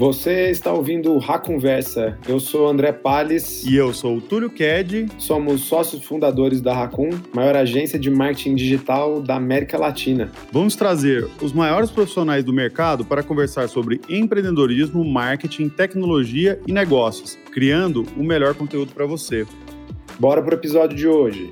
Você está ouvindo o Conversa. Eu sou André Palles. E eu sou o Túlio Ked. Somos sócios fundadores da Racun, maior agência de marketing digital da América Latina. Vamos trazer os maiores profissionais do mercado para conversar sobre empreendedorismo, marketing, tecnologia e negócios, criando o melhor conteúdo para você. Bora para o episódio de hoje.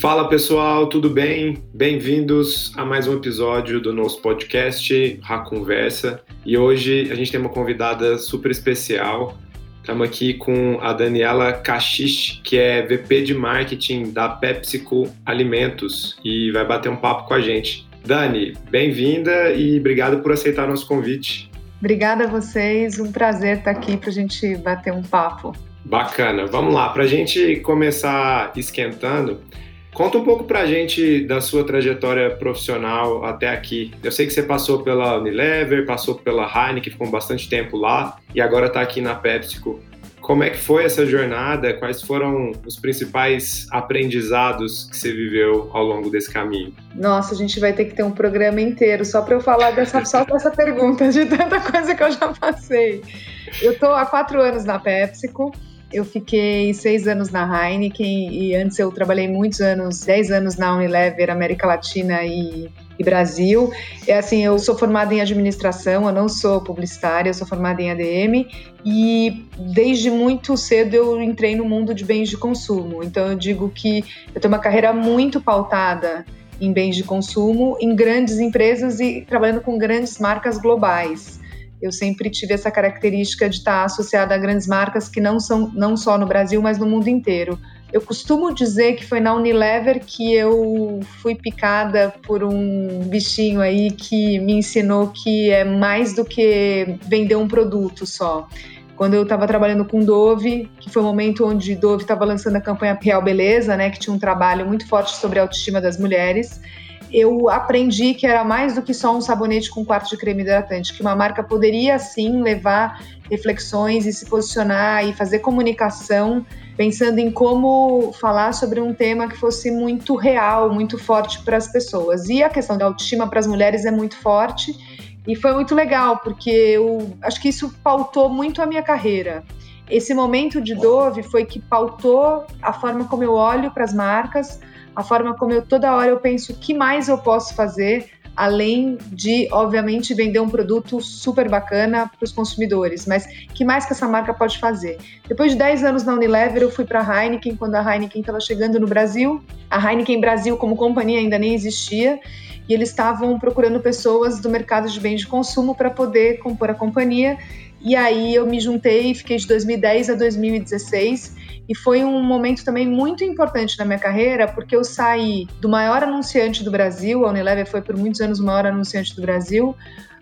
Fala pessoal, tudo bem? Bem-vindos a mais um episódio do nosso podcast A Conversa. E hoje a gente tem uma convidada super especial. Estamos aqui com a Daniela Cachiche, que é VP de Marketing da PepsiCo Alimentos e vai bater um papo com a gente. Dani, bem-vinda e obrigado por aceitar nosso convite. Obrigada a vocês, um prazer estar aqui para a gente bater um papo. Bacana, vamos lá, para a gente começar esquentando, Conta um pouco pra gente da sua trajetória profissional até aqui. Eu sei que você passou pela Unilever, passou pela Heineken, ficou bastante tempo lá e agora está aqui na PepsiCo. Como é que foi essa jornada? Quais foram os principais aprendizados que você viveu ao longo desse caminho? Nossa, a gente vai ter que ter um programa inteiro só para eu falar dessa, só dessa pergunta, de tanta coisa que eu já passei. Eu estou há quatro anos na PepsiCo eu fiquei seis anos na Heineken e antes eu trabalhei muitos anos, dez anos na Unilever, América Latina e, e Brasil. É assim, eu sou formada em administração, eu não sou publicitária, eu sou formada em ADM e desde muito cedo eu entrei no mundo de bens de consumo. Então eu digo que eu tenho uma carreira muito pautada em bens de consumo, em grandes empresas e trabalhando com grandes marcas globais. Eu sempre tive essa característica de estar associada a grandes marcas que não são não só no Brasil, mas no mundo inteiro. Eu costumo dizer que foi na Unilever que eu fui picada por um bichinho aí que me ensinou que é mais do que vender um produto só. Quando eu estava trabalhando com Dove, que foi o um momento onde Dove estava lançando a campanha Real Beleza, né, que tinha um trabalho muito forte sobre a autoestima das mulheres, eu aprendi que era mais do que só um sabonete com quarto de creme hidratante, que uma marca poderia sim levar reflexões e se posicionar e fazer comunicação pensando em como falar sobre um tema que fosse muito real, muito forte para as pessoas. E a questão da autoestima para as mulheres é muito forte e foi muito legal, porque eu acho que isso pautou muito a minha carreira. Esse momento de Dove foi que pautou a forma como eu olho para as marcas, a forma como eu toda hora eu penso o que mais eu posso fazer além de, obviamente, vender um produto super bacana para os consumidores, mas que mais que essa marca pode fazer? Depois de 10 anos na Unilever, eu fui para a Heineken, quando a Heineken estava chegando no Brasil. A Heineken Brasil, como companhia, ainda nem existia, e eles estavam procurando pessoas do mercado de bens de consumo para poder compor a companhia. E aí eu me juntei, fiquei de 2010 a 2016 e foi um momento também muito importante na minha carreira, porque eu saí do maior anunciante do Brasil, a Unilever foi por muitos anos o maior anunciante do Brasil,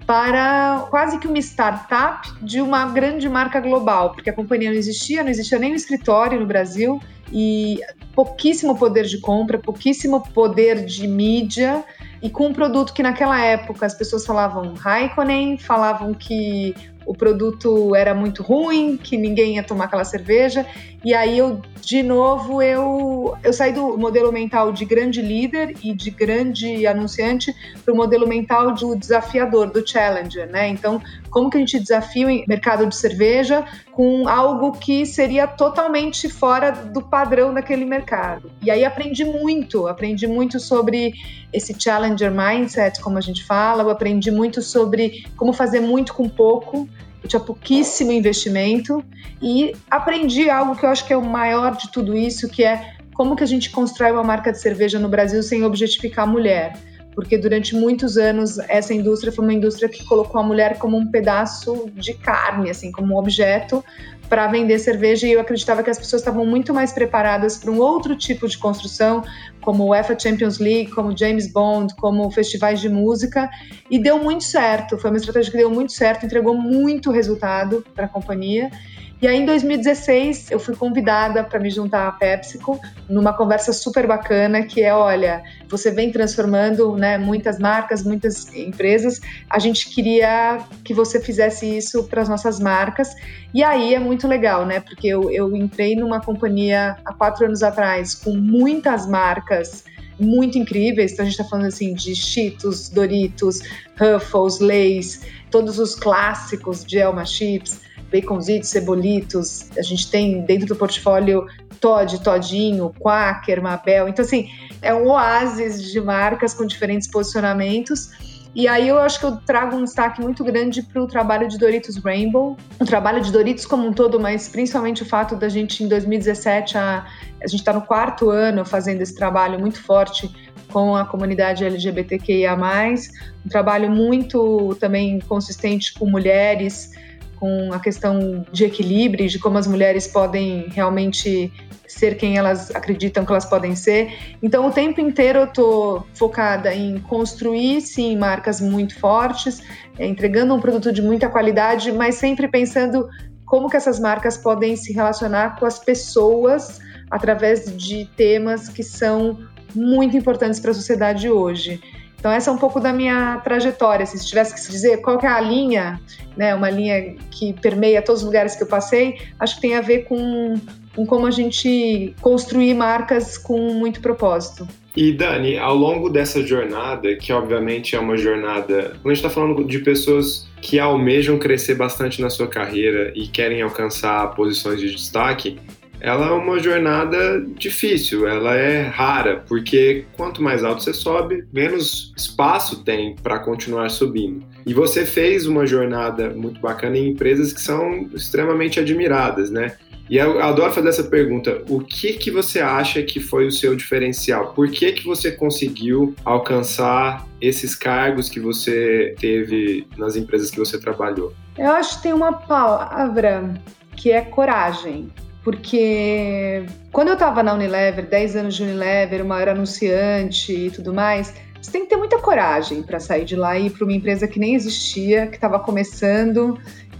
para quase que uma startup de uma grande marca global, porque a companhia não existia, não existia nem um escritório no Brasil e pouquíssimo poder de compra, pouquíssimo poder de mídia e com um produto que naquela época as pessoas falavam Raikkonen, falavam que o produto era muito ruim, que ninguém ia tomar aquela cerveja. E aí eu, de novo, eu, eu saí do modelo mental de grande líder e de grande anunciante para o modelo mental do desafiador, do challenger, né? Então, como que a gente desafia o mercado de cerveja com algo que seria totalmente fora do padrão daquele mercado? E aí aprendi muito, aprendi muito sobre esse challenger mindset, como a gente fala, eu aprendi muito sobre como fazer muito com pouco, eu tinha pouquíssimo investimento e aprendi algo que eu acho que é o maior de tudo isso, que é como que a gente constrói uma marca de cerveja no Brasil sem objetificar a mulher. Porque durante muitos anos essa indústria foi uma indústria que colocou a mulher como um pedaço de carne, assim, como um objeto para vender cerveja e eu acreditava que as pessoas estavam muito mais preparadas para um outro tipo de construção, como o UEFA Champions League, como James Bond, como festivais de música, e deu muito certo. Foi uma estratégia que deu muito certo, entregou muito resultado para a companhia. E aí, em 2016, eu fui convidada para me juntar à PepsiCo numa conversa super bacana, que é, olha, você vem transformando né, muitas marcas, muitas empresas, a gente queria que você fizesse isso para as nossas marcas. E aí é muito legal, né? Porque eu, eu entrei numa companhia há quatro anos atrás com muitas marcas muito incríveis. Então a gente está falando assim de Cheetos, Doritos, Ruffles, Lays, todos os clássicos de Elma Chips, baconzitos, cebolitos. A gente tem dentro do portfólio Todd, Todinho, Quaker, Mabel. Então assim, é um oásis de marcas com diferentes posicionamentos. E aí eu acho que eu trago um destaque muito grande para o trabalho de Doritos Rainbow, o trabalho de Doritos como um todo, mas principalmente o fato da gente em 2017 a, a gente está no quarto ano fazendo esse trabalho muito forte com a comunidade LGBTQIA+, um trabalho muito também consistente com mulheres, com a questão de equilíbrio, de como as mulheres podem realmente ser quem elas acreditam que elas podem ser. Então, o tempo inteiro eu estou focada em construir, sim, marcas muito fortes, é, entregando um produto de muita qualidade, mas sempre pensando como que essas marcas podem se relacionar com as pessoas através de temas que são muito importantes para a sociedade hoje. Então essa é um pouco da minha trajetória. Se tivesse que dizer qual que é a linha, né, uma linha que permeia todos os lugares que eu passei, acho que tem a ver com com como a gente construir marcas com muito propósito. E Dani, ao longo dessa jornada, que obviamente é uma jornada, quando a gente está falando de pessoas que almejam crescer bastante na sua carreira e querem alcançar posições de destaque, ela é uma jornada difícil, ela é rara, porque quanto mais alto você sobe, menos espaço tem para continuar subindo. E você fez uma jornada muito bacana em empresas que são extremamente admiradas, né? E eu adoro fazer essa pergunta: o que que você acha que foi o seu diferencial? Por que que você conseguiu alcançar esses cargos que você teve nas empresas que você trabalhou? Eu acho que tem uma palavra que é coragem. Porque quando eu estava na Unilever, 10 anos de Unilever, uma era anunciante e tudo mais, você tem que ter muita coragem para sair de lá e ir para uma empresa que nem existia, que estava começando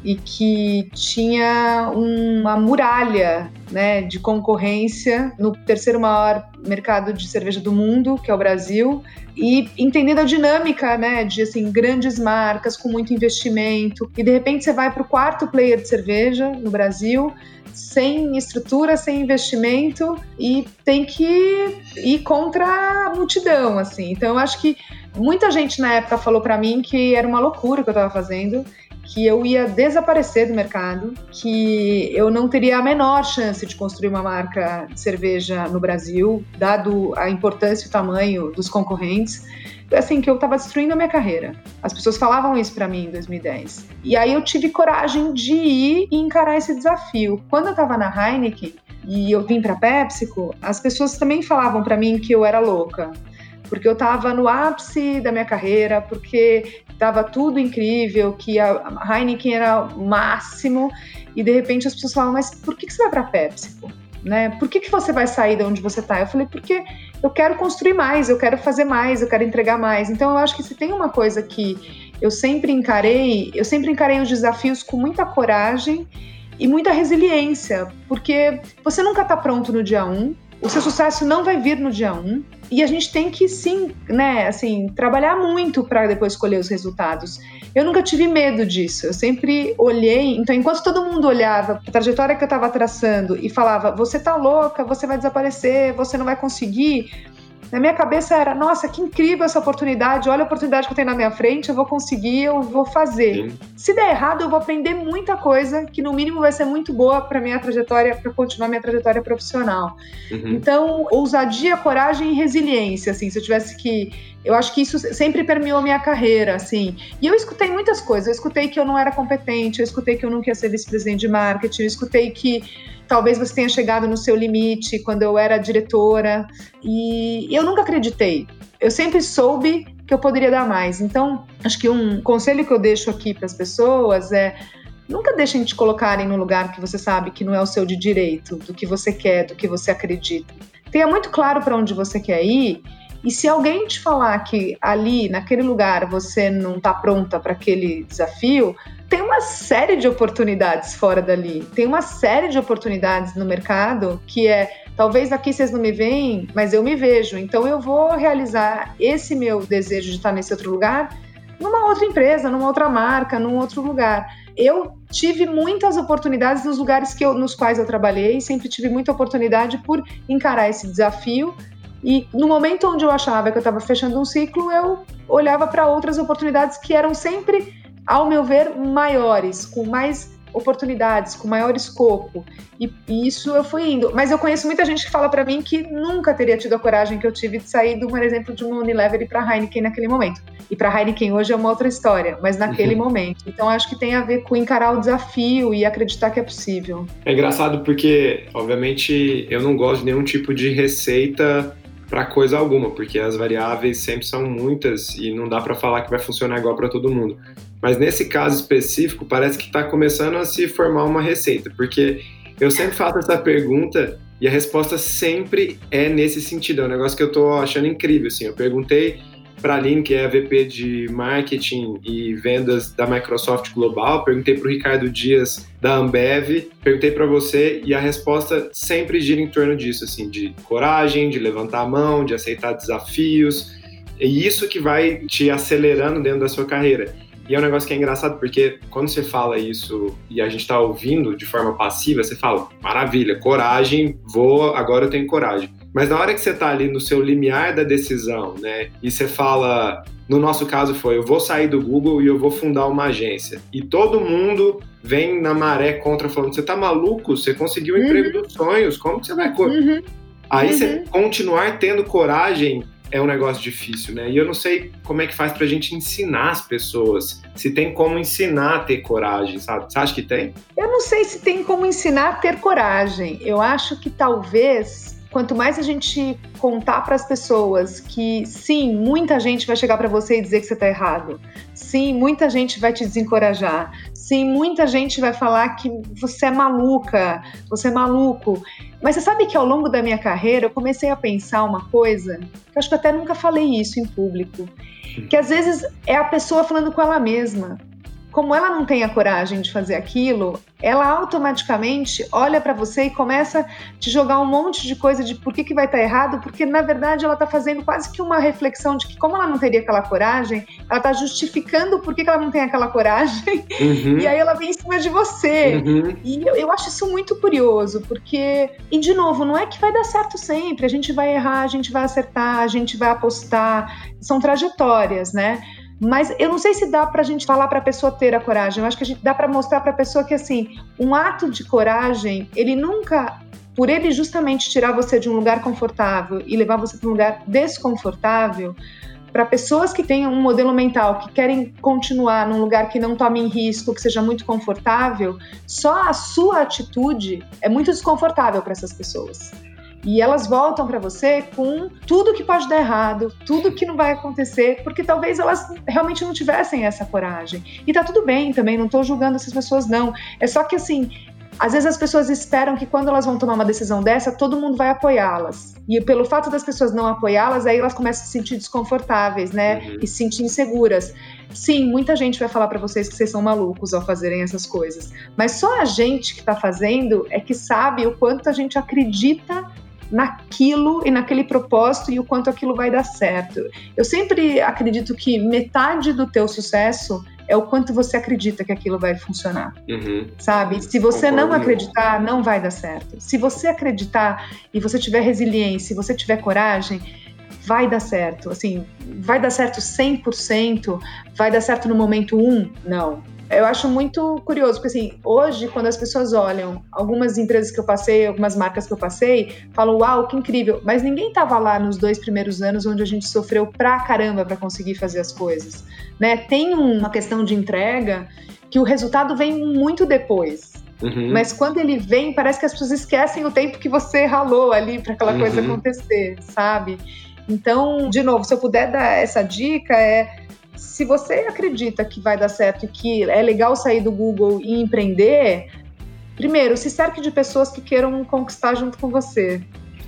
e que tinha uma muralha né, de concorrência no terceiro maior mercado de cerveja do mundo, que é o Brasil, e entendendo a dinâmica né, de assim, grandes marcas com muito investimento, e de repente você vai para o quarto player de cerveja no Brasil, sem estrutura, sem investimento, e tem que ir contra a multidão. assim. Então eu acho que muita gente na época falou para mim que era uma loucura o que eu estava fazendo, que eu ia desaparecer do mercado, que eu não teria a menor chance de construir uma marca de cerveja no Brasil, dado a importância e o tamanho dos concorrentes. Assim, que eu estava destruindo a minha carreira. As pessoas falavam isso para mim em 2010. E aí eu tive coragem de ir e encarar esse desafio. Quando eu estava na Heineken e eu vim para PepsiCo, as pessoas também falavam para mim que eu era louca porque eu estava no ápice da minha carreira, porque estava tudo incrível, que a Heineken era o máximo, e de repente as pessoas falavam, mas por que, que você vai para a PepsiCo? Né? Por que, que você vai sair de onde você está? Eu falei, porque eu quero construir mais, eu quero fazer mais, eu quero entregar mais. Então eu acho que se tem uma coisa que eu sempre encarei, eu sempre encarei os desafios com muita coragem e muita resiliência, porque você nunca está pronto no dia 1, um, o seu sucesso não vai vir no dia 1 um, e a gente tem que sim, né, assim, trabalhar muito para depois escolher os resultados. Eu nunca tive medo disso. Eu sempre olhei, então enquanto todo mundo olhava a trajetória que eu estava traçando e falava: "Você tá louca, você vai desaparecer, você não vai conseguir", na minha cabeça era, nossa, que incrível essa oportunidade, olha a oportunidade que eu tenho na minha frente, eu vou conseguir, eu vou fazer. Sim. Se der errado, eu vou aprender muita coisa que no mínimo vai ser muito boa para minha trajetória, para continuar minha trajetória profissional. Uhum. Então, ousadia, coragem e resiliência, assim, se eu tivesse que eu acho que isso sempre permeou minha carreira, assim. E eu escutei muitas coisas. Eu escutei que eu não era competente, eu escutei que eu nunca ia ser vice-presidente de marketing, eu escutei que talvez você tenha chegado no seu limite quando eu era diretora. E eu nunca acreditei. Eu sempre soube que eu poderia dar mais. Então, acho que um conselho que eu deixo aqui para as pessoas é nunca deixem te colocarem no lugar que você sabe que não é o seu de direito, do que você quer, do que você acredita. Tenha muito claro para onde você quer ir. E se alguém te falar que ali, naquele lugar, você não está pronta para aquele desafio, tem uma série de oportunidades fora dali. Tem uma série de oportunidades no mercado que é talvez aqui vocês não me veem, mas eu me vejo. Então eu vou realizar esse meu desejo de estar nesse outro lugar numa outra empresa, numa outra marca, num outro lugar. Eu tive muitas oportunidades nos lugares que eu, nos quais eu trabalhei, sempre tive muita oportunidade por encarar esse desafio. E no momento onde eu achava que eu estava fechando um ciclo, eu olhava para outras oportunidades que eram sempre, ao meu ver, maiores, com mais oportunidades, com maior escopo. E, e, isso eu fui indo. Mas eu conheço muita gente que fala para mim que nunca teria tido a coragem que eu tive de sair do, por exemplo, de uma Unilever e para Heineken naquele momento. E para Heineken hoje é uma outra história, mas naquele uhum. momento. Então acho que tem a ver com encarar o desafio e acreditar que é possível. É engraçado porque, obviamente, eu não gosto de nenhum tipo de receita para coisa alguma, porque as variáveis sempre são muitas e não dá para falar que vai funcionar igual para todo mundo. Mas nesse caso específico, parece que está começando a se formar uma receita, porque eu sempre faço essa pergunta e a resposta sempre é nesse sentido. É um negócio que eu estou achando incrível. Assim, eu perguntei Aline, que é a VP de marketing e vendas da Microsoft Global, perguntei para o Ricardo Dias da Ambev, perguntei para você e a resposta sempre gira em torno disso, assim, de coragem, de levantar a mão, de aceitar desafios. E isso que vai te acelerando dentro da sua carreira. E é um negócio que é engraçado porque quando você fala isso e a gente está ouvindo de forma passiva, você fala, maravilha, coragem, vou, agora eu tenho coragem. Mas na hora que você está ali no seu limiar da decisão, né, e você fala, no nosso caso foi, eu vou sair do Google e eu vou fundar uma agência. E todo mundo vem na maré contra falando, você tá maluco? Você conseguiu o emprego uhum. dos sonhos, como que você vai... Uhum. Aí uhum. você continuar tendo coragem é um negócio difícil, né? E eu não sei como é que faz pra gente ensinar as pessoas. Se tem como ensinar a ter coragem, sabe? Você acha que tem? Eu não sei se tem como ensinar a ter coragem. Eu acho que talvez quanto mais a gente contar para as pessoas que sim, muita gente vai chegar para você e dizer que você está errado. Sim, muita gente vai te desencorajar. Sim, muita gente vai falar que você é maluca, você é maluco. Mas você sabe que ao longo da minha carreira eu comecei a pensar uma coisa, que eu acho que eu até nunca falei isso em público, que às vezes é a pessoa falando com ela mesma como ela não tem a coragem de fazer aquilo, ela automaticamente olha para você e começa a te jogar um monte de coisa de por que, que vai estar tá errado, porque na verdade ela está fazendo quase que uma reflexão de que, como ela não teria aquela coragem, ela está justificando por que, que ela não tem aquela coragem, uhum. e aí ela vem em cima de você. Uhum. E eu, eu acho isso muito curioso, porque, e de novo, não é que vai dar certo sempre, a gente vai errar, a gente vai acertar, a gente vai apostar, são trajetórias, né? Mas eu não sei se dá para a gente falar para a pessoa ter a coragem. Eu acho que a gente dá para mostrar para a pessoa que assim, um ato de coragem, ele nunca, por ele justamente tirar você de um lugar confortável e levar você para um lugar desconfortável, para pessoas que têm um modelo mental, que querem continuar num lugar que não tome em risco, que seja muito confortável, só a sua atitude é muito desconfortável para essas pessoas. E elas voltam para você com tudo que pode dar errado, tudo que não vai acontecer, porque talvez elas realmente não tivessem essa coragem. E tá tudo bem também, não estou julgando essas pessoas, não. É só que assim, às vezes as pessoas esperam que quando elas vão tomar uma decisão dessa, todo mundo vai apoiá-las. E pelo fato das pessoas não apoiá-las, aí elas começam a se sentir desconfortáveis, né? Uhum. E se sentir inseguras. Sim, muita gente vai falar para vocês que vocês são malucos ao fazerem essas coisas. Mas só a gente que está fazendo é que sabe o quanto a gente acredita naquilo e naquele propósito e o quanto aquilo vai dar certo. Eu sempre acredito que metade do teu sucesso é o quanto você acredita que aquilo vai funcionar. Uhum. Sabe? Se você não acreditar, não vai dar certo. Se você acreditar e você tiver resiliência, se você tiver coragem, vai dar certo. Assim, vai dar certo 100%? Vai dar certo no momento 1? Não eu acho muito curioso, porque assim, hoje, quando as pessoas olham algumas empresas que eu passei, algumas marcas que eu passei, falam, uau, que incrível, mas ninguém estava lá nos dois primeiros anos onde a gente sofreu pra caramba para conseguir fazer as coisas. Né? Tem uma questão de entrega que o resultado vem muito depois. Uhum. Mas quando ele vem, parece que as pessoas esquecem o tempo que você ralou ali para aquela uhum. coisa acontecer, sabe? Então, de novo, se eu puder dar essa dica, é se você acredita que vai dar certo e que é legal sair do Google e empreender, primeiro, se cerque de pessoas que queiram conquistar junto com você.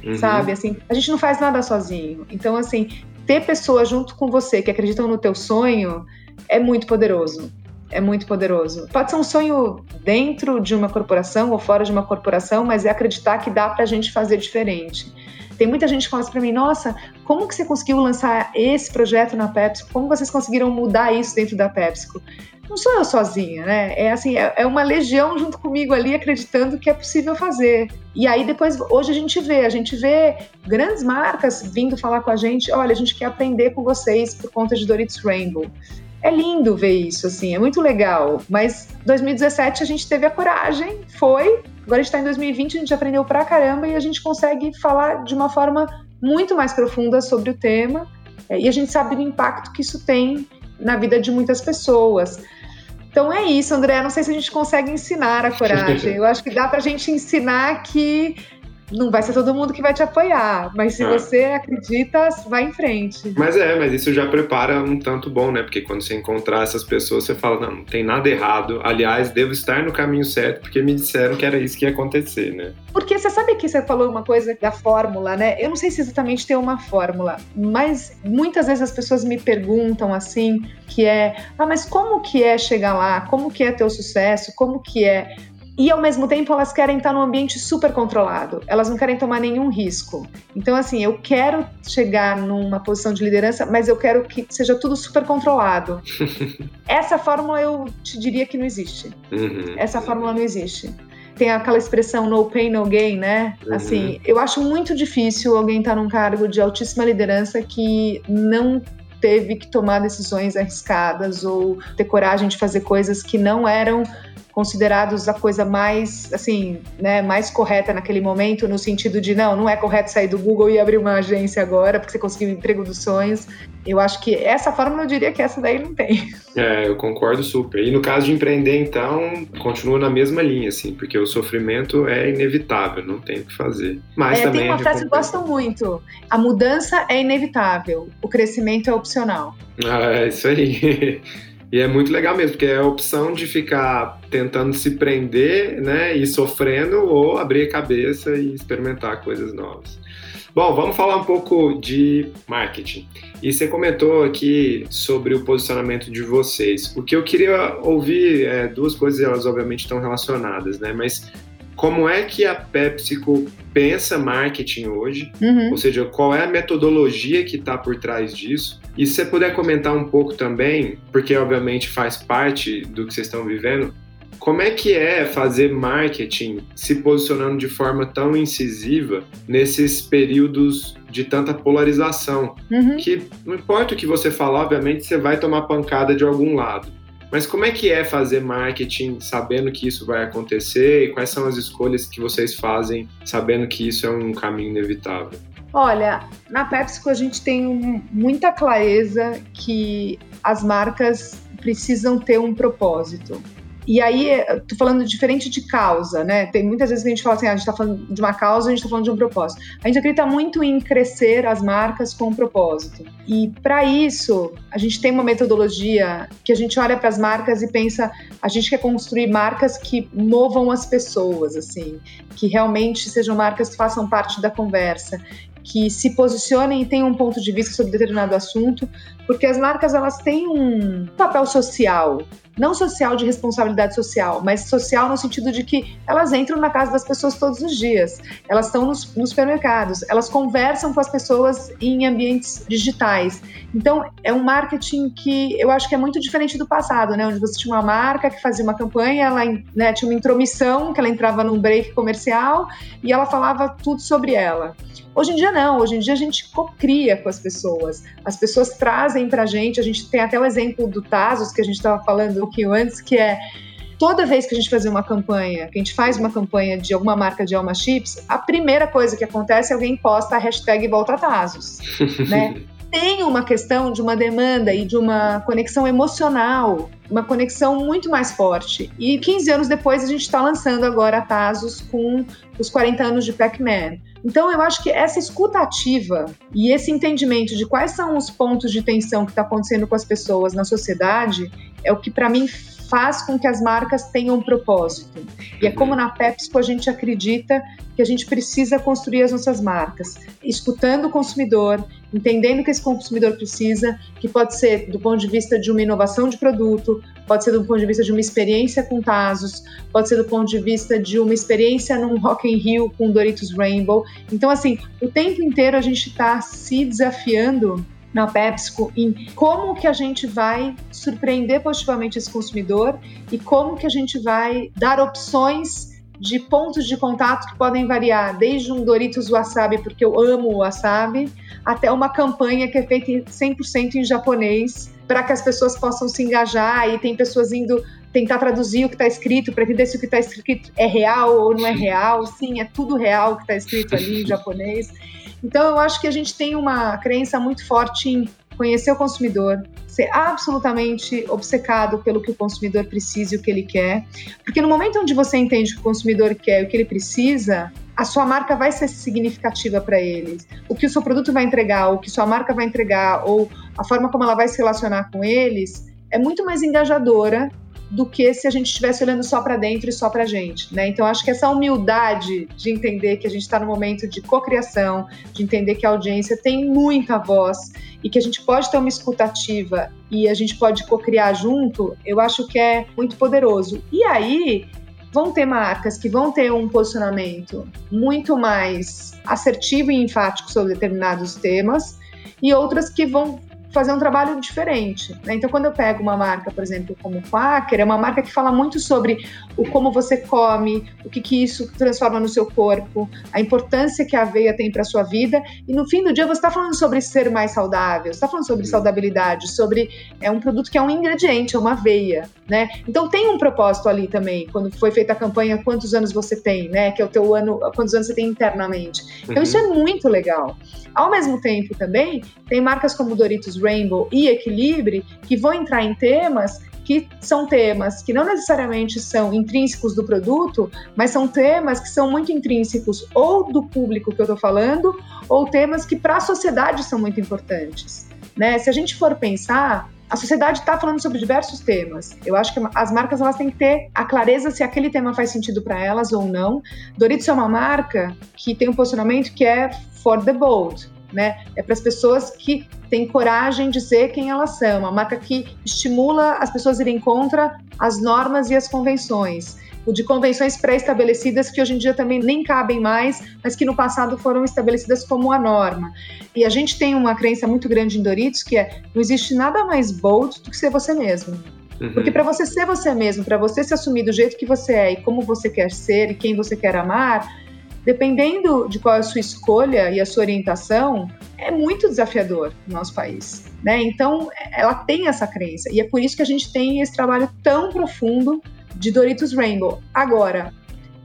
Uhum. Sabe? Assim, a gente não faz nada sozinho. Então, assim, ter pessoas junto com você que acreditam no teu sonho é muito poderoso. é muito poderoso. Pode ser um sonho dentro de uma corporação ou fora de uma corporação, mas é acreditar que dá para a gente fazer diferente. Tem muita gente que fala assim para mim: nossa, como que você conseguiu lançar esse projeto na Pepsi? Como vocês conseguiram mudar isso dentro da PepsiCo? Não sou eu sozinha, né? É assim, é, é uma legião junto comigo ali acreditando que é possível fazer. E aí depois, hoje a gente vê, a gente vê grandes marcas vindo falar com a gente: olha, a gente quer aprender com vocês por conta de Doritos Rainbow é lindo ver isso, assim, é muito legal. Mas 2017 a gente teve a coragem, foi. Agora a gente está em 2020, a gente aprendeu pra caramba e a gente consegue falar de uma forma muito mais profunda sobre o tema. É, e a gente sabe do impacto que isso tem na vida de muitas pessoas. Então é isso, André. Não sei se a gente consegue ensinar a coragem. Eu acho que dá para a gente ensinar que não vai ser todo mundo que vai te apoiar, mas se ah. você acredita, vai em frente. Mas é, mas isso já prepara um tanto bom, né? Porque quando você encontrar essas pessoas, você fala, não, não tem nada errado. Aliás, devo estar no caminho certo, porque me disseram que era isso que ia acontecer, né? Porque você sabe que você falou uma coisa da fórmula, né? Eu não sei se exatamente tem uma fórmula, mas muitas vezes as pessoas me perguntam assim, que é, ah, mas como que é chegar lá? Como que é ter o sucesso? Como que é? E ao mesmo tempo elas querem estar num ambiente super controlado, elas não querem tomar nenhum risco. Então, assim, eu quero chegar numa posição de liderança, mas eu quero que seja tudo super controlado. Essa fórmula eu te diria que não existe. Uhum. Essa fórmula não existe. Tem aquela expressão no pain, no gain, né? Uhum. Assim, eu acho muito difícil alguém estar num cargo de altíssima liderança que não teve que tomar decisões arriscadas ou ter coragem de fazer coisas que não eram considerados a coisa mais, assim, né, mais correta naquele momento, no sentido de não, não é correto sair do Google e abrir uma agência agora porque você conseguiu o emprego dos sonhos. Eu acho que essa forma eu diria que essa daí não tem. É, eu concordo super. E no caso de empreender, então, continua na mesma linha, assim, porque o sofrimento é inevitável, não tem o que fazer. Mas é, também tem uma frase que eu gosto muito: a mudança é inevitável, o crescimento é opcional. Ah, é isso aí. E é muito legal mesmo, porque é a opção de ficar tentando se prender, né, e sofrendo, ou abrir a cabeça e experimentar coisas novas. Bom, vamos falar um pouco de marketing. E você comentou aqui sobre o posicionamento de vocês. O que eu queria ouvir é duas coisas, elas obviamente estão relacionadas, né? Mas como é que a PepsiCo pensa marketing hoje? Uhum. Ou seja, qual é a metodologia que está por trás disso? E se você puder comentar um pouco também, porque obviamente faz parte do que vocês estão vivendo, como é que é fazer marketing se posicionando de forma tão incisiva nesses períodos de tanta polarização? Uhum. Que não importa o que você falar, obviamente você vai tomar pancada de algum lado. Mas como é que é fazer marketing sabendo que isso vai acontecer e quais são as escolhas que vocês fazem sabendo que isso é um caminho inevitável? Olha, na PepsiCo a gente tem muita clareza que as marcas precisam ter um propósito. E aí, tô falando diferente de causa, né? Tem muitas vezes que a gente fala assim, ah, a gente tá falando de uma causa, a gente tá falando de um propósito. A gente acredita muito em crescer as marcas com um propósito. E para isso, a gente tem uma metodologia que a gente olha para as marcas e pensa, a gente quer construir marcas que movam as pessoas, assim, que realmente sejam marcas que façam parte da conversa, que se posicionem e tenham um ponto de vista sobre determinado assunto, porque as marcas elas têm um papel social, não social de responsabilidade social, mas social no sentido de que elas entram na casa das pessoas todos os dias, elas estão nos, nos supermercados, elas conversam com as pessoas em ambientes digitais. Então, é um marketing que eu acho que é muito diferente do passado, né? Onde você tinha uma marca que fazia uma campanha, ela né, tinha uma intromissão, que ela entrava num break comercial e ela falava tudo sobre ela. Hoje em dia não, hoje em dia a gente cocria com as pessoas. As pessoas trazem pra gente, a gente tem até o exemplo do Tazos que a gente estava falando pouquinho antes, que é toda vez que a gente fazer uma campanha, que a gente faz uma campanha de alguma marca de Alma Chips, a primeira coisa que acontece é alguém posta a hashtag Volta Tazos, né? Tem uma questão de uma demanda e de uma conexão emocional, uma conexão muito mais forte. E 15 anos depois a gente está lançando agora a Tazos com os 40 anos de Pac-Man. Então, eu acho que essa escutativa e esse entendimento de quais são os pontos de tensão que está acontecendo com as pessoas na sociedade, é o que para mim faz com que as marcas tenham um propósito. E é como na PepsiCo a gente acredita que a gente precisa construir as nossas marcas, escutando o consumidor, entendendo o que esse consumidor precisa, que pode ser do ponto de vista de uma inovação de produto, pode ser do ponto de vista de uma experiência com Tazos, pode ser do ponto de vista de uma experiência num Rock in Rio com Doritos Rainbow. Então, assim, o tempo inteiro a gente está se desafiando na PepsiCo em como que a gente vai surpreender positivamente esse consumidor e como que a gente vai dar opções de pontos de contato que podem variar, desde um Doritos Wasabi, porque eu amo o wasabi, até uma campanha que é feita 100% em japonês, para que as pessoas possam se engajar e tem pessoas indo tentar traduzir o que está escrito para entender se o que está escrito é real ou não é real. Sim, é tudo real o que está escrito ali em japonês. Então, eu acho que a gente tem uma crença muito forte em conhecer o consumidor, ser absolutamente obcecado pelo que o consumidor precisa e o que ele quer. Porque no momento onde você entende o que o consumidor quer e o que ele precisa, a sua marca vai ser significativa para eles. O que o seu produto vai entregar, o que sua marca vai entregar, ou a forma como ela vai se relacionar com eles, é muito mais engajadora do que se a gente estivesse olhando só para dentro e só para a gente, né? Então acho que essa humildade de entender que a gente está no momento de cocriação, de entender que a audiência tem muita voz e que a gente pode ter uma escutativa e a gente pode cocriar junto, eu acho que é muito poderoso. E aí vão ter marcas que vão ter um posicionamento muito mais assertivo e enfático sobre determinados temas e outras que vão fazer um trabalho diferente. Né? Então, quando eu pego uma marca, por exemplo, como Quaker, é uma marca que fala muito sobre o como você come, o que, que isso transforma no seu corpo, a importância que a aveia tem para sua vida. E no fim do dia, você está falando sobre ser mais saudável, você está falando sobre saudabilidade, sobre é um produto que é um ingrediente, é uma aveia, né? Então tem um propósito ali também. Quando foi feita a campanha, quantos anos você tem, né? Que é o teu ano, quantos anos você tem internamente. Então uhum. isso é muito legal. Ao mesmo tempo também tem marcas como Doritos Rainbow e Equilibre, que vão entrar em temas que são temas que não necessariamente são intrínsecos do produto, mas são temas que são muito intrínsecos ou do público que eu estou falando, ou temas que para a sociedade são muito importantes. Né? Se a gente for pensar, a sociedade está falando sobre diversos temas. Eu acho que as marcas elas têm que ter a clareza se aquele tema faz sentido para elas ou não. Doritos é uma marca que tem um posicionamento que é for the bold né? É para as pessoas que têm coragem de ser quem elas são, uma marca que estimula as pessoas a irem contra as normas e as convenções. O de convenções pré-estabelecidas que hoje em dia também nem cabem mais, mas que no passado foram estabelecidas como a norma. E a gente tem uma crença muito grande em Doritos que é não existe nada mais bold do que ser você mesmo. Uhum. Porque para você ser você mesmo, para você se assumir do jeito que você é e como você quer ser e quem você quer amar, dependendo de qual é a sua escolha e a sua orientação, é muito desafiador no nosso país. Né? Então, ela tem essa crença. E é por isso que a gente tem esse trabalho tão profundo de Doritos Rainbow. Agora,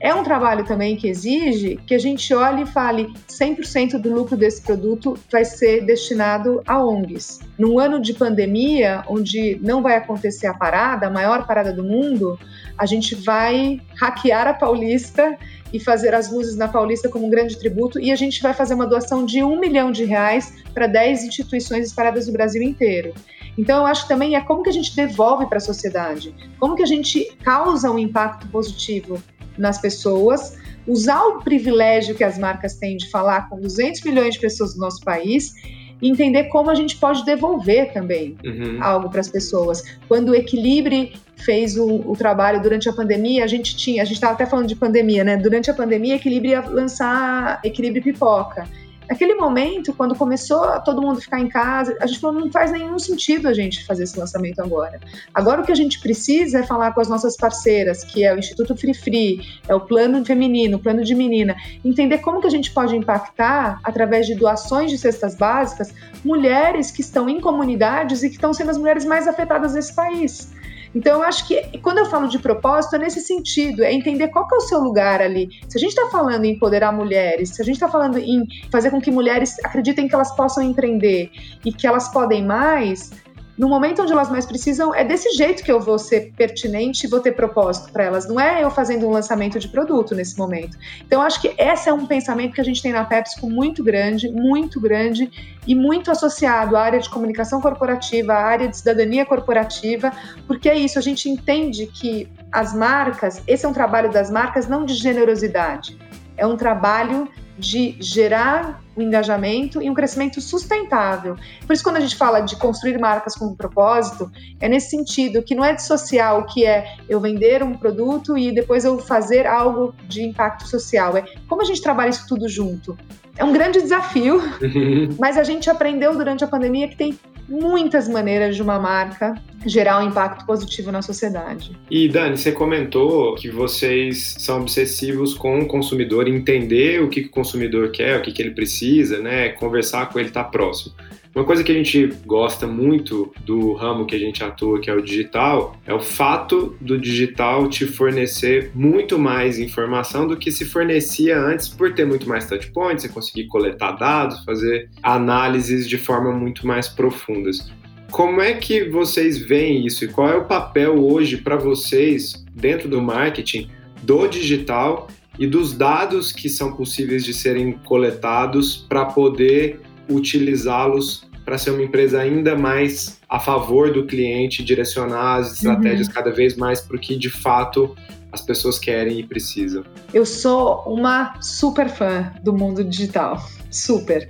é um trabalho também que exige que a gente olhe e fale 100% do lucro desse produto vai ser destinado a ONGs. Num ano de pandemia, onde não vai acontecer a parada, a maior parada do mundo, a gente vai hackear a Paulista e fazer as luzes na Paulista como um grande tributo e a gente vai fazer uma doação de um milhão de reais para 10 instituições espalhadas no Brasil inteiro. Então, eu acho também é como que a gente devolve para a sociedade, como que a gente causa um impacto positivo nas pessoas, usar o privilégio que as marcas têm de falar com 200 milhões de pessoas no nosso país e entender como a gente pode devolver também uhum. algo para as pessoas. Quando o Equilibre fez o, o, trabalho durante a pandemia, a gente tinha, a gente estava até falando de pandemia, né? Durante a pandemia, Equilibre ia lançar Equilibre Pipoca. Naquele momento, quando começou todo mundo ficar em casa, a gente falou, não faz nenhum sentido a gente fazer esse lançamento agora. Agora o que a gente precisa é falar com as nossas parceiras, que é o Instituto Free Free, é o plano feminino, o plano de menina, entender como que a gente pode impactar, através de doações de cestas básicas, mulheres que estão em comunidades e que estão sendo as mulheres mais afetadas nesse país. Então, eu acho que quando eu falo de propósito, é nesse sentido, é entender qual que é o seu lugar ali. Se a gente está falando em empoderar mulheres, se a gente está falando em fazer com que mulheres acreditem que elas possam empreender e que elas podem mais, no momento onde elas mais precisam, é desse jeito que eu vou ser pertinente e vou ter propósito para elas. Não é eu fazendo um lançamento de produto nesse momento. Então, acho que esse é um pensamento que a gente tem na PepsiCo muito grande, muito grande e muito associado à área de comunicação corporativa, à área de cidadania corporativa, porque é isso, a gente entende que as marcas, esse é um trabalho das marcas não de generosidade, é um trabalho de gerar um engajamento e um crescimento sustentável. Por isso, quando a gente fala de construir marcas com um propósito, é nesse sentido que não é de social, que é eu vender um produto e depois eu fazer algo de impacto social. É como a gente trabalha isso tudo junto. É um grande desafio, mas a gente aprendeu durante a pandemia que tem muitas maneiras de uma marca gerar um impacto positivo na sociedade. E Dani, você comentou que vocês são obsessivos com o consumidor, entender o que o consumidor quer, o que, ele precisa, né? Conversar com ele, estar tá próximo. Uma coisa que a gente gosta muito do ramo que a gente atua, que é o digital, é o fato do digital te fornecer muito mais informação do que se fornecia antes, por ter muito mais touchpoints, você conseguir coletar dados, fazer análises de forma muito mais profundas. Como é que vocês veem isso e qual é o papel hoje para vocês dentro do marketing do digital e dos dados que são possíveis de serem coletados para poder utilizá-los para ser uma empresa ainda mais a favor do cliente, direcionar as estratégias uhum. cada vez mais para o que de fato as pessoas querem e precisam. Eu sou uma super fã do mundo digital, super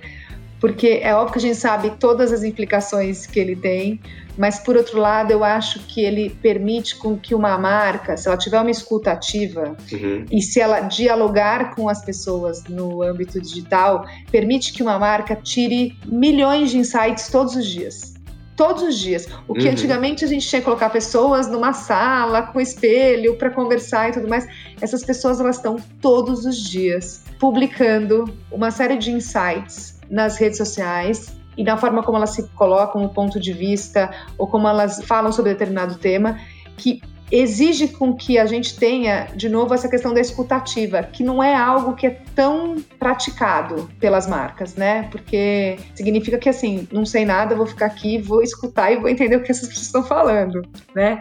porque é óbvio que a gente sabe todas as implicações que ele tem, mas por outro lado, eu acho que ele permite com que uma marca, se ela tiver uma escuta ativa uhum. e se ela dialogar com as pessoas no âmbito digital, permite que uma marca tire milhões de insights todos os dias todos os dias. O que uhum. antigamente a gente tinha que colocar pessoas numa sala com espelho para conversar e tudo mais, essas pessoas elas estão todos os dias publicando uma série de insights nas redes sociais e na forma como elas se colocam, o ponto de vista ou como elas falam sobre determinado tema, que exige com que a gente tenha, de novo, essa questão da escutativa, que não é algo que é tão praticado pelas marcas, né? Porque significa que, assim, não sei nada, vou ficar aqui, vou escutar e vou entender o que essas pessoas estão falando, né?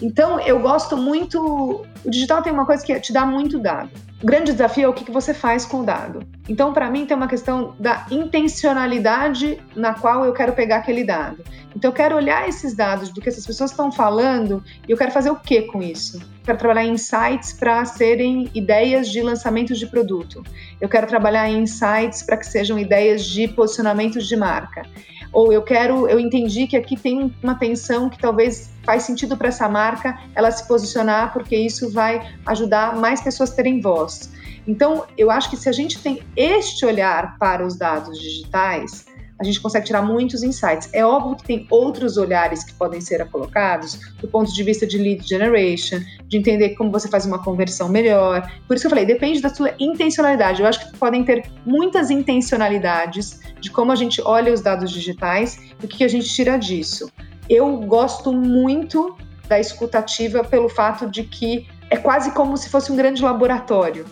Então, eu gosto muito. O digital tem uma coisa que te dá muito dado. O grande desafio é o que você faz com o dado. Então, para mim, tem uma questão da intencionalidade na qual eu quero pegar aquele dado. Então, eu quero olhar esses dados do que essas pessoas estão falando e eu quero fazer o que com isso? Eu quero trabalhar em insights para serem ideias de lançamentos de produto. Eu quero trabalhar em insights para que sejam ideias de posicionamentos de marca ou eu quero, eu entendi que aqui tem uma tensão que talvez faz sentido para essa marca ela se posicionar, porque isso vai ajudar mais pessoas terem voz. Então, eu acho que se a gente tem este olhar para os dados digitais, a gente consegue tirar muitos insights. É óbvio que tem outros olhares que podem ser colocados do ponto de vista de lead generation, de entender como você faz uma conversão melhor. Por isso que eu falei, depende da sua intencionalidade. Eu acho que podem ter muitas intencionalidades de como a gente olha os dados digitais e o que a gente tira disso. Eu gosto muito da escutativa pelo fato de que é quase como se fosse um grande laboratório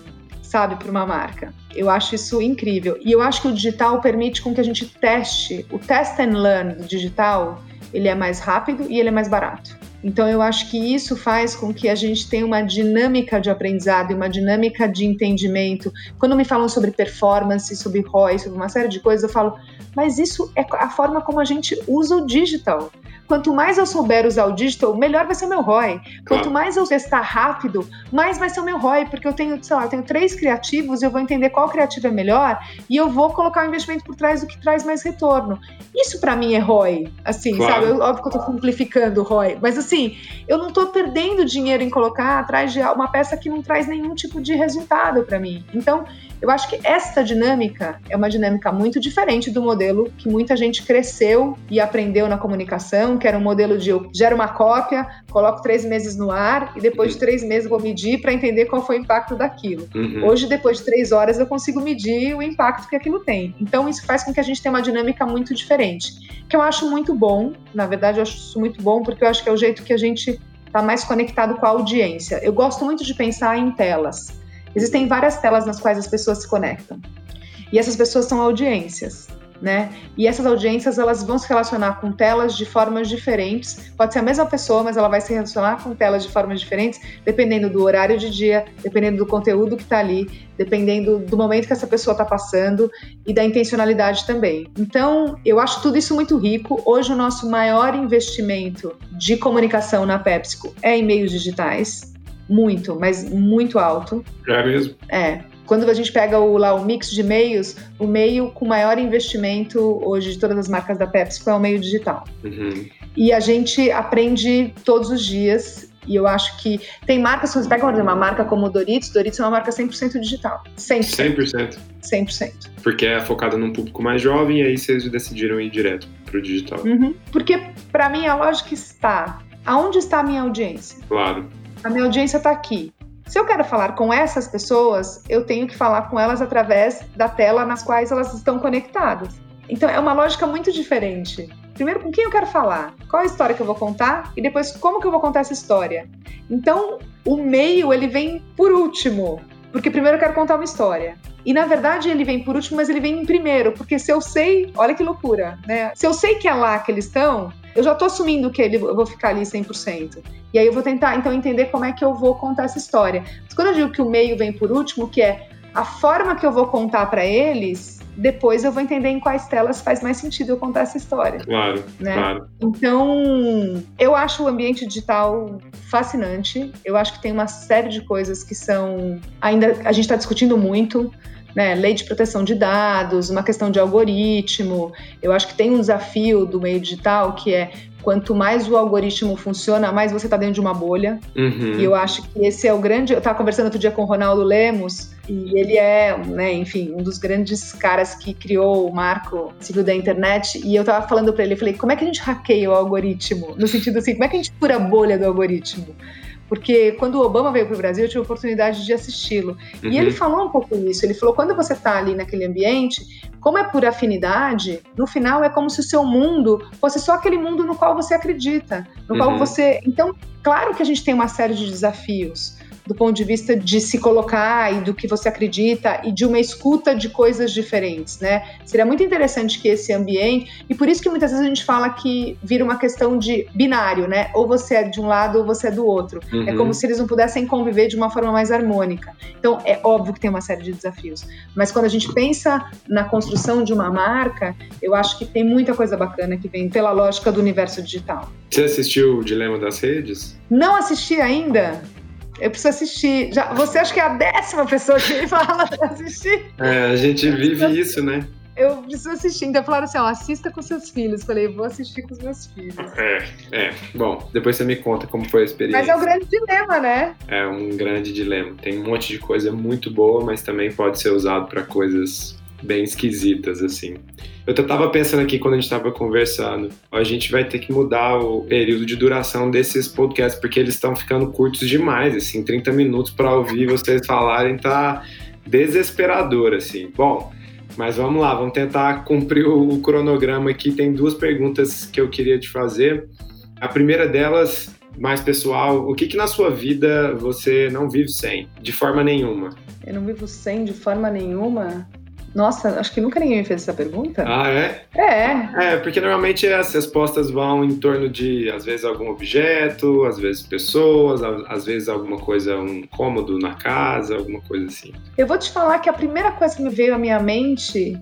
sabe, para uma marca. Eu acho isso incrível. E eu acho que o digital permite com que a gente teste. O test and learn do digital, ele é mais rápido e ele é mais barato. Então eu acho que isso faz com que a gente tenha uma dinâmica de aprendizado e uma dinâmica de entendimento. Quando me falam sobre performance, sobre ROI, sobre uma série de coisas, eu falo, mas isso é a forma como a gente usa o digital. Quanto mais eu souber usar o digital, melhor vai ser o meu ROI. Quanto mais eu testar rápido, mais vai ser o meu ROI, porque eu tenho, sei lá, eu tenho três criativos, eu vou entender qual criativo é melhor e eu vou colocar o investimento por trás do que traz mais retorno. Isso para mim é ROI, assim, claro. sabe? Eu, óbvio que eu tô simplificando o ROI, mas assim, eu não tô perdendo dinheiro em colocar atrás de uma peça que não traz nenhum tipo de resultado para mim. Então, eu acho que esta dinâmica é uma dinâmica muito diferente do modelo que muita gente cresceu e aprendeu na comunicação, que era um modelo de eu gero uma cópia, coloco três meses no ar e depois de três meses vou medir para entender qual foi o impacto daquilo. Uhum. Hoje, depois de três horas, eu consigo medir o impacto que aquilo tem. Então, isso faz com que a gente tenha uma dinâmica muito diferente, que eu acho muito bom. Na verdade, eu acho isso muito bom porque eu acho que é o jeito que a gente está mais conectado com a audiência. Eu gosto muito de pensar em telas. Existem várias telas nas quais as pessoas se conectam. E essas pessoas são audiências. né? E essas audiências elas vão se relacionar com telas de formas diferentes. Pode ser a mesma pessoa, mas ela vai se relacionar com telas de formas diferentes, dependendo do horário de dia, dependendo do conteúdo que está ali, dependendo do momento que essa pessoa está passando e da intencionalidade também. Então, eu acho tudo isso muito rico. Hoje o nosso maior investimento de comunicação na PepsiCo é em meios digitais. Muito, mas muito alto. É mesmo? É. Quando a gente pega o, lá o mix de meios, o meio com maior investimento hoje de todas as marcas da PepsiCo é o meio digital. Uhum. E a gente aprende todos os dias. E eu acho que tem marcas, se você pega uma marca como Doritos, Doritos é uma marca 100% digital. 100%. 100%. 100%. Porque é focada num público mais jovem e aí vocês decidiram ir direto pro digital. Uhum. Porque, para mim, a lógica está. Aonde está a minha audiência? Claro. A minha audiência está aqui. Se eu quero falar com essas pessoas, eu tenho que falar com elas através da tela nas quais elas estão conectadas. Então é uma lógica muito diferente. Primeiro, com quem eu quero falar? Qual a história que eu vou contar? E depois, como que eu vou contar essa história? Então, o meio, ele vem por último. Porque primeiro eu quero contar uma história. E na verdade ele vem por último, mas ele vem em primeiro, porque se eu sei, olha que loucura, né? Se eu sei que é lá que eles estão, eu já tô assumindo que ele, eu vou ficar ali 100%. E aí eu vou tentar, então, entender como é que eu vou contar essa história. Mas quando eu digo que o meio vem por último, que é a forma que eu vou contar para eles, depois eu vou entender em quais telas faz mais sentido eu contar essa história. Claro, né? claro. Então, eu acho o ambiente digital fascinante. Eu acho que tem uma série de coisas que são ainda a gente está discutindo muito. Né, lei de proteção de dados, uma questão de algoritmo. Eu acho que tem um desafio do meio digital que é quanto mais o algoritmo funciona, mais você está dentro de uma bolha. Uhum. E eu acho que esse é o grande. Eu estava conversando outro dia com o Ronaldo Lemos, e ele é, né, enfim, um dos grandes caras que criou o marco civil da internet. E eu estava falando para ele, eu falei, como é que a gente hackeia o algoritmo? No sentido assim, como é que a gente fura a bolha do algoritmo? Porque quando o Obama veio para o Brasil, eu tive a oportunidade de assisti-lo. Uhum. E ele falou um pouco isso. Ele falou: quando você está ali naquele ambiente, como é por afinidade, no final é como se o seu mundo fosse só aquele mundo no qual você acredita, no qual Uhum. você. Então, claro que a gente tem uma série de desafios do ponto de vista de se colocar e do que você acredita e de uma escuta de coisas diferentes, né? Seria muito interessante que esse ambiente, e por isso que muitas vezes a gente fala que vira uma questão de binário, né? Ou você é de um lado ou você é do outro. É Uhum. como se eles não pudessem conviver de uma forma mais harmônica. Então, é óbvio que tem uma série de desafios. Mas quando a gente pensa na construção de uma marca, eu acho que tem muita coisa bacana que vem pela lógica do universo digital. Você assistiu o Dilema das Redes? Não assisti ainda? Eu preciso assistir. Já, você acha que é a décima pessoa que me fala pra assistir? É, a gente vive isso, né? Eu preciso assistir. Então falaram assim: ó, assista com seus filhos. Falei, vou assistir com os meus filhos. É, é. Bom, depois você me conta como foi a experiência. Mas é o grande dilema, né? É um grande dilema. Tem um monte de coisa muito boa, mas também pode ser usado para coisas bem esquisitas, assim. Eu tava pensando aqui quando a gente tava conversando, a gente vai ter que mudar o período de duração desses podcasts, porque eles estão ficando curtos demais, assim, 30 minutos para ouvir vocês falarem tá desesperador, assim. Bom, mas vamos lá, vamos tentar cumprir o cronograma aqui. Tem duas perguntas que eu queria te fazer. A primeira delas, mais pessoal, o que que na sua vida você não vive sem, de forma nenhuma? Eu não vivo sem de forma nenhuma. Nossa, acho que nunca ninguém me fez essa pergunta. Ah, é? É, É, porque normalmente as respostas vão em torno de, às vezes, algum objeto, às vezes pessoas, às vezes alguma coisa, um cômodo na casa, alguma coisa assim. eu vou te falar que a primeira coisa que me veio à minha mente,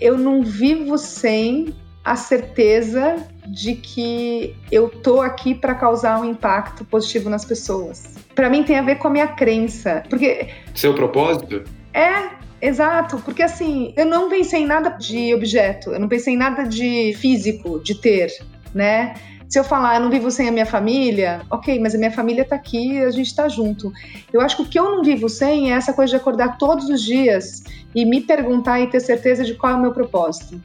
eu não vivo sem a certeza de que eu tô aqui para causar um impacto positivo nas pessoas. Para mim tem a ver com a minha crença, porque Seu propósito? é Exato, porque assim, eu não pensei em nada de objeto, eu não pensei em nada de físico, de ter, né? Se eu falar, eu não vivo sem a minha família, ok, mas a minha família tá aqui, a gente tá junto. Eu acho que o que eu não vivo sem é essa coisa de acordar todos os dias e me perguntar e ter certeza de qual é o meu propósito.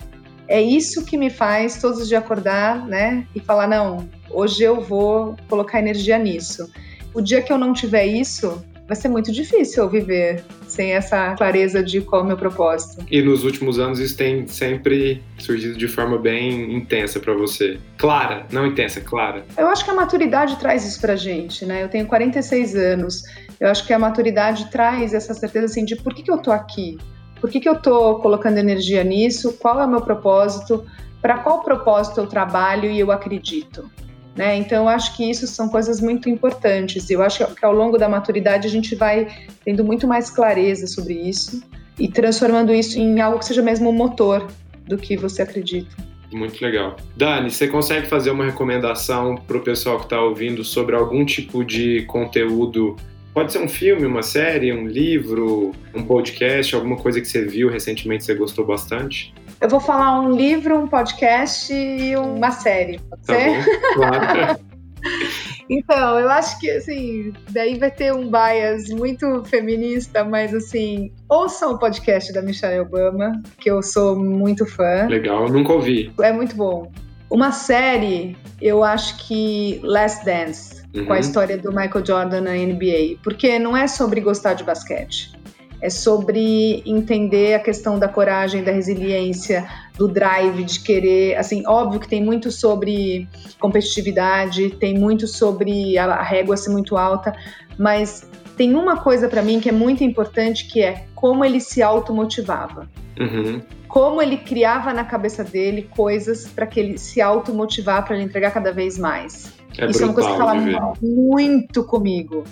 É isso que me faz todos os dias acordar, né? E falar, não, hoje eu vou colocar energia nisso. O dia que eu não tiver isso, vai ser muito difícil eu viver sem essa clareza de qual é o meu propósito. E nos últimos anos isso tem sempre surgido de forma bem intensa para você. Clara, não intensa, clara. Eu acho que a maturidade traz isso pra gente, né? Eu tenho 46 anos. Eu acho que a maturidade traz essa certeza assim de por que, que eu tô aqui? por que, que eu estou colocando energia nisso, qual é o meu propósito, para qual propósito eu trabalho e eu acredito. Né? Então, acho que isso são coisas muito importantes. Eu acho que ao longo da maturidade a gente vai tendo muito mais clareza sobre isso e transformando isso em algo que seja mesmo um motor do que você acredita. Muito legal. Dani, você consegue fazer uma recomendação para o pessoal que está ouvindo sobre algum tipo de conteúdo? Pode ser um filme, uma série, um livro, um podcast, alguma coisa que você viu recentemente e você gostou bastante? Eu vou falar um livro, um podcast e uma série. Pode tá ser? Bom, claro. então, eu acho que assim, daí vai ter um bias muito feminista, mas assim, ouçam o podcast da Michelle Obama, que eu sou muito fã. Legal, nunca ouvi. É muito bom. Uma série, eu acho que Last Dance, uhum. com a uhum. história do Michael Jordan na NBA, porque não é sobre gostar de basquete é sobre entender a questão da coragem, da resiliência, do drive, de querer. Assim, óbvio que tem muito sobre competitividade, tem muito sobre a régua ser muito alta, mas tem uma coisa para mim que é muito importante que é como ele se automotivava. Uhum. Como ele criava na cabeça dele coisas para que ele se automotivar para ele entregar cada vez mais. É Isso é uma coisa que fala muito comigo.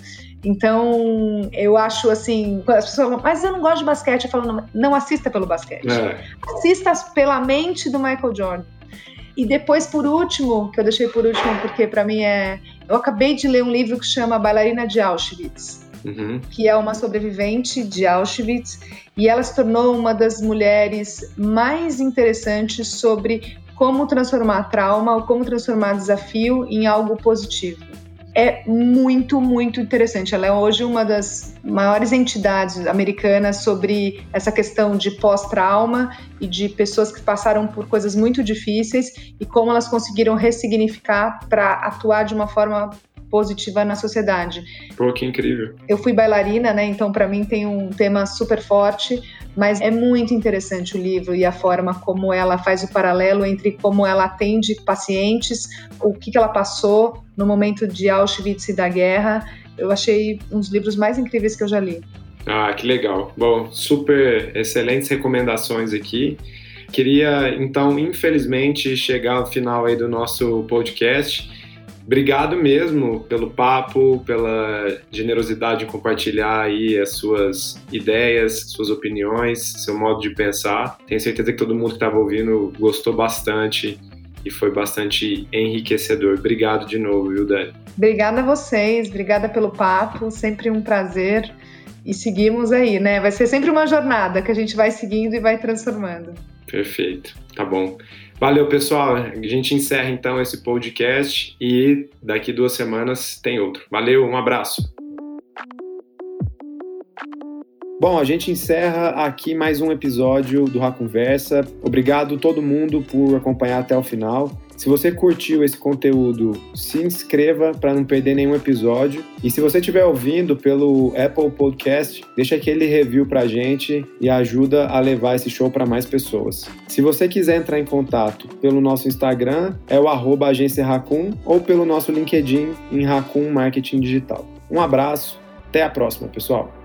Então, eu acho assim, as pessoas falam, mas eu não gosto de basquete. Eu falo, não, não assista pelo basquete. É. Assista pela mente do Michael Jordan. E depois, por último, que eu deixei por último, porque para mim é. Eu acabei de ler um livro que chama Bailarina de Auschwitz. Uhum. que é uma sobrevivente de Auschwitz, e ela se tornou uma das mulheres mais interessantes sobre como transformar trauma ou como transformar desafio em algo positivo é muito, muito interessante. Ela é hoje uma das maiores entidades americanas sobre essa questão de pós-trauma e de pessoas que passaram por coisas muito difíceis e como elas conseguiram ressignificar para atuar de uma forma positiva na sociedade. Pô, que incrível. Eu fui bailarina, né? Então para mim tem um tema super forte, mas é muito interessante o livro e a forma como ela faz o paralelo entre como ela atende pacientes, o que, que ela passou no momento de Auschwitz e da guerra. Eu achei um dos livros mais incríveis que eu já li. Ah, que legal. Bom, super excelentes recomendações aqui. Queria, então, infelizmente, chegar ao final aí do nosso podcast. Obrigado mesmo pelo papo, pela generosidade de compartilhar aí as suas ideias, suas opiniões, seu modo de pensar. Tenho certeza que todo mundo que estava ouvindo gostou bastante e foi bastante enriquecedor. Obrigado de novo, viu, Dani? Obrigada a vocês, obrigada pelo papo, sempre um prazer. E seguimos aí, né? Vai ser sempre uma jornada que a gente vai seguindo e vai transformando. Perfeito, tá bom. Valeu, pessoal. A gente encerra então esse podcast e daqui duas semanas tem outro. Valeu, um abraço. Bom, a gente encerra aqui mais um episódio do Ra Conversa. Obrigado todo mundo por acompanhar até o final. Se você curtiu esse conteúdo, se inscreva para não perder nenhum episódio. E se você estiver ouvindo pelo Apple Podcast, deixa aquele review para a gente e ajuda a levar esse show para mais pessoas. Se você quiser entrar em contato pelo nosso Instagram, é o arroba agência Racun, ou pelo nosso LinkedIn em Racun Marketing Digital. Um abraço, até a próxima, pessoal!